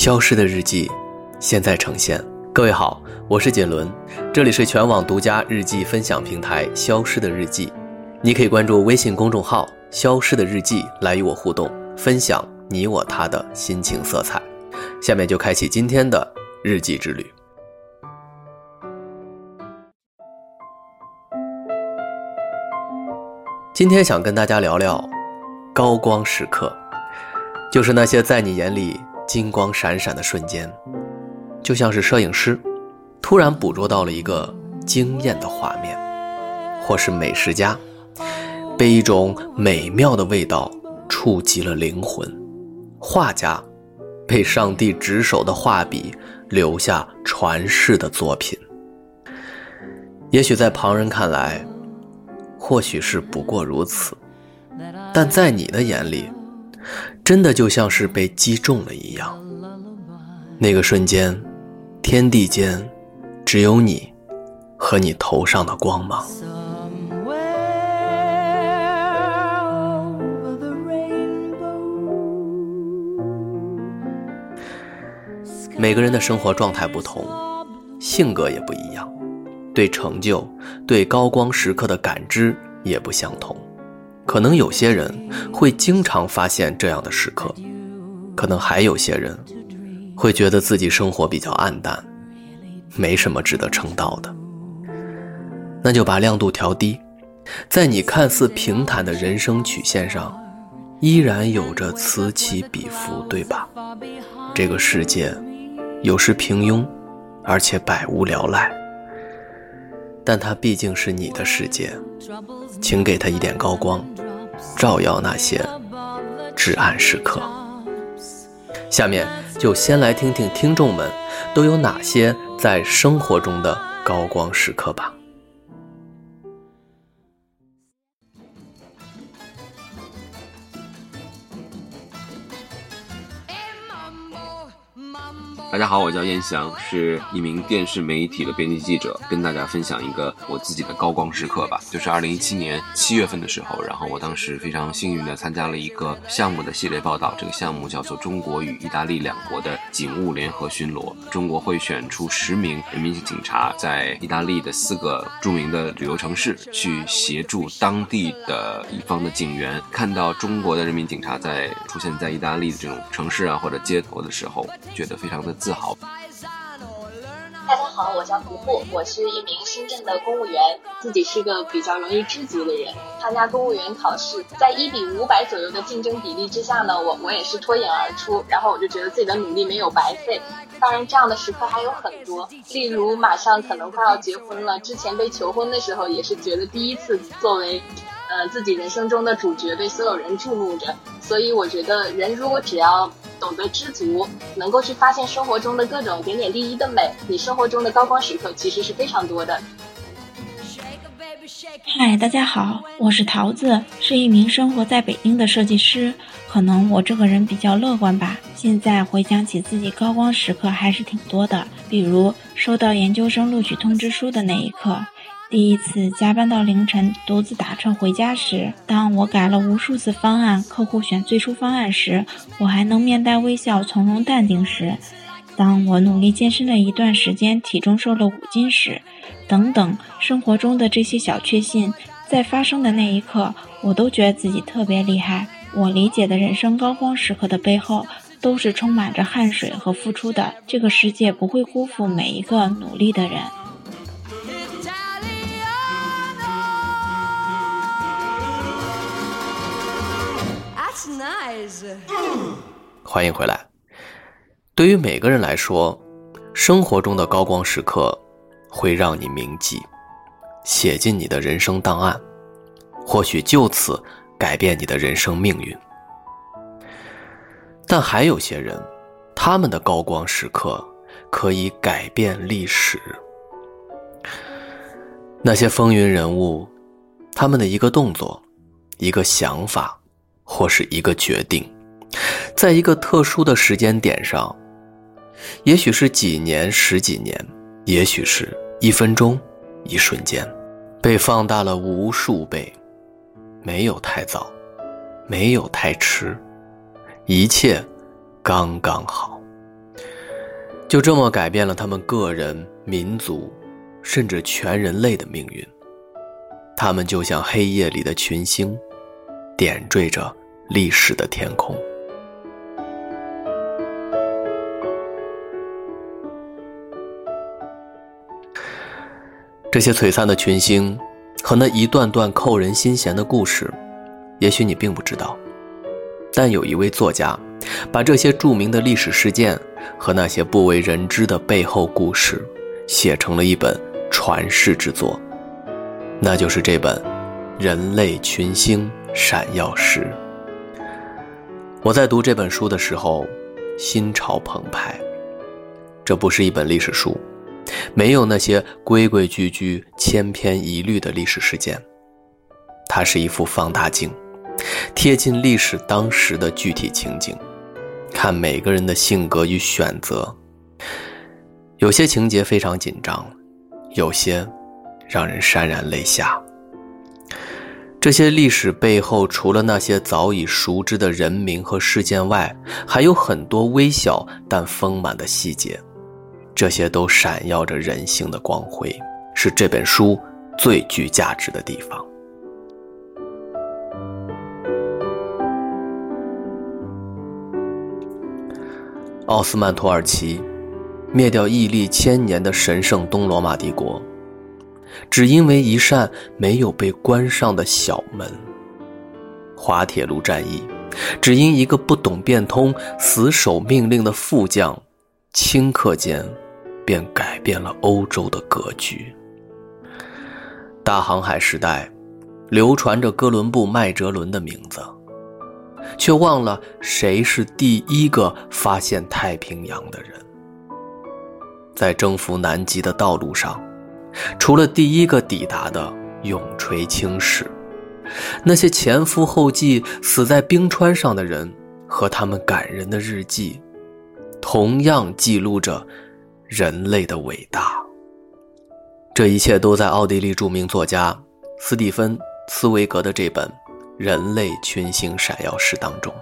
消失的日记，现在呈现。各位好，我是锦纶，这里是全网独家日记分享平台《消失的日记》，你可以关注微信公众号“消失的日记”来与我互动，分享你我他的心情色彩。下面就开启今天的日记之旅。今天想跟大家聊聊高光时刻，就是那些在你眼里金光闪闪的瞬间，就像是摄影师突然捕捉到了一个惊艳的画面，或是美食家被一种美妙的味道触及了灵魂，画家被上帝执手的画笔留下传世的作品。也许在旁人看来，或许是不过如此，但在你的眼里，真的就像是被击中了一样。那个瞬间，天地间只有你和你头上的光芒。每个人的生活状态不同，性格也不一样。对成就、对高光时刻的感知也不相同，可能有些人会经常发现这样的时刻，可能还有些人会觉得自己生活比较暗淡，没什么值得称道的。那就把亮度调低，在你看似平坦的人生曲线上，依然有着此起彼伏，对吧？这个世界有时平庸，而且百无聊赖。但它毕竟是你的世界，请给它一点高光，照耀那些至暗时刻。下面就先来听听听众们都有哪些在生活中的高光时刻吧。大家好，我叫燕翔，是一名电视媒体的编辑记者，跟大家分享一个我自己的高光时刻吧。就是二零一七年七月份的时候，然后我当时非常幸运的参加了一个项目的系列报道，这个项目叫做《中国与意大利两国的警务联合巡逻》。中国会选出十名人民警察，在意大利的四个著名的旅游城市去协助当地的一方的警员，看到中国的人民警察在出现在意大利的这种城市啊或者街头的时候，觉得非常的。自豪。大家好，我叫胡布，我是一名深圳的公务员，自己是个比较容易知足的人。参加公务员考试，在一比五百左右的竞争比例之下呢，我我也是脱颖而出，然后我就觉得自己的努力没有白费。当然，这样的时刻还有很多，例如马上可能快要结婚了，之前被求婚的时候，也是觉得第一次作为。呃，自己人生中的主角被所有人注目着，所以我觉得人如果只要懂得知足，能够去发现生活中的各种点点滴滴的美，你生活中的高光时刻其实是非常多的。嗨，大家好，我是桃子，是一名生活在北京的设计师。可能我这个人比较乐观吧，现在回想起自己高光时刻还是挺多的，比如收到研究生录取通知书的那一刻。第一次加班到凌晨，独自打车回家时，当我改了无数次方案，客户选最初方案时，我还能面带微笑、从容淡定时，当我努力健身了一段时间，体重瘦了五斤时，等等，生活中的这些小确幸，在发生的那一刻，我都觉得自己特别厉害。我理解的人生高光时刻的背后，都是充满着汗水和付出的。这个世界不会辜负每一个努力的人。nice，欢迎回来。对于每个人来说，生活中的高光时刻会让你铭记，写进你的人生档案，或许就此改变你的人生命运。但还有些人，他们的高光时刻可以改变历史。那些风云人物，他们的一个动作，一个想法，或是一个决定。在一个特殊的时间点上，也许是几年、十几年，也许是一分钟、一瞬间，被放大了无数倍。没有太早，没有太迟，一切刚刚好。就这么改变了他们个人、民族，甚至全人类的命运。他们就像黑夜里的群星，点缀着历史的天空。这些璀璨的群星和那一段段扣人心弦的故事，也许你并不知道，但有一位作家，把这些著名的历史事件和那些不为人知的背后故事，写成了一本传世之作，那就是这本《人类群星闪耀时》。我在读这本书的时候，心潮澎湃。这不是一本历史书。没有那些规规矩矩、千篇一律的历史事件，它是一副放大镜，贴近历史当时的具体情景，看每个人的性格与选择。有些情节非常紧张，有些让人潸然泪下。这些历史背后，除了那些早已熟知的人名和事件外，还有很多微小但丰满的细节。这些都闪耀着人性的光辉，是这本书最具价值的地方。奥斯曼土耳其灭掉屹立千年的神圣东罗马帝国，只因为一扇没有被关上的小门；滑铁卢战役，只因一个不懂变通、死守命令的副将，顷刻间。便改变了欧洲的格局。大航海时代，流传着哥伦布、麦哲伦的名字，却忘了谁是第一个发现太平洋的人。在征服南极的道路上，除了第一个抵达的永垂青史，那些前赴后继死在冰川上的人和他们感人的日记，同样记录着。人类的伟大，这一切都在奥地利著名作家斯蒂芬·茨维格的这本《人类群星闪耀时》当中，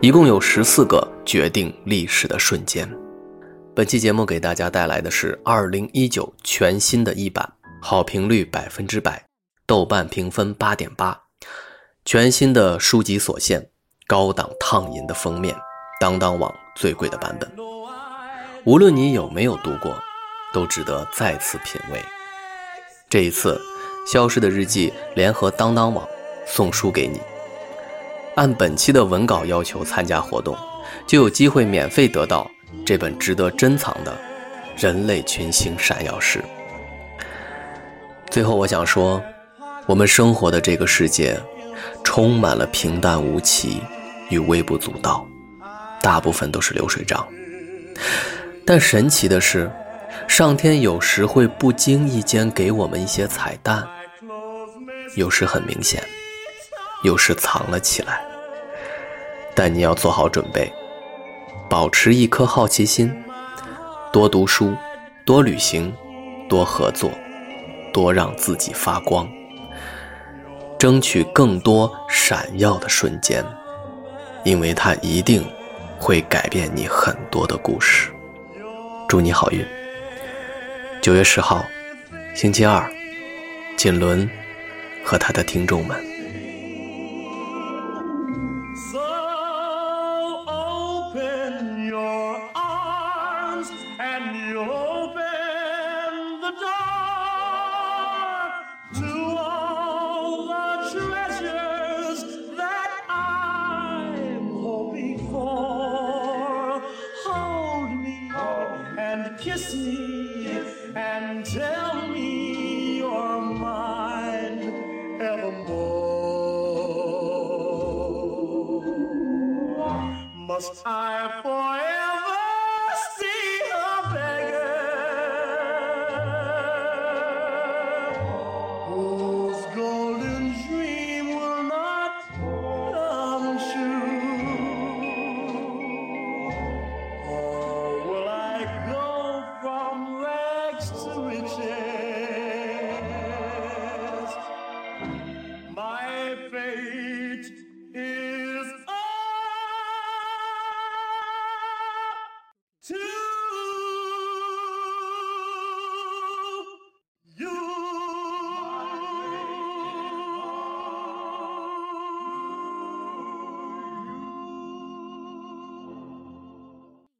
一共有十四个决定历史的瞬间。本期节目给大家带来的是二零一九全新的一版，好评率百分之百，豆瓣评分八点八，全新的书籍所限，高档烫银的封面，当当网最贵的版本。无论你有没有读过，都值得再次品味。这一次，《消失的日记》联合当当网送书给你，按本期的文稿要求参加活动，就有机会免费得到这本值得珍藏的《人类群星闪耀时》。最后，我想说，我们生活的这个世界，充满了平淡无奇与微不足道，大部分都是流水账。但神奇的是，上天有时会不经意间给我们一些彩蛋，有时很明显，有时藏了起来。但你要做好准备，保持一颗好奇心，多读书，多旅行，多合作，多让自己发光，争取更多闪耀的瞬间，因为它一定会改变你很多的故事。祝你好运。九月十号，星期二，锦纶和他的听众们。Kiss me and tell me you're mine evermore. Must I forever?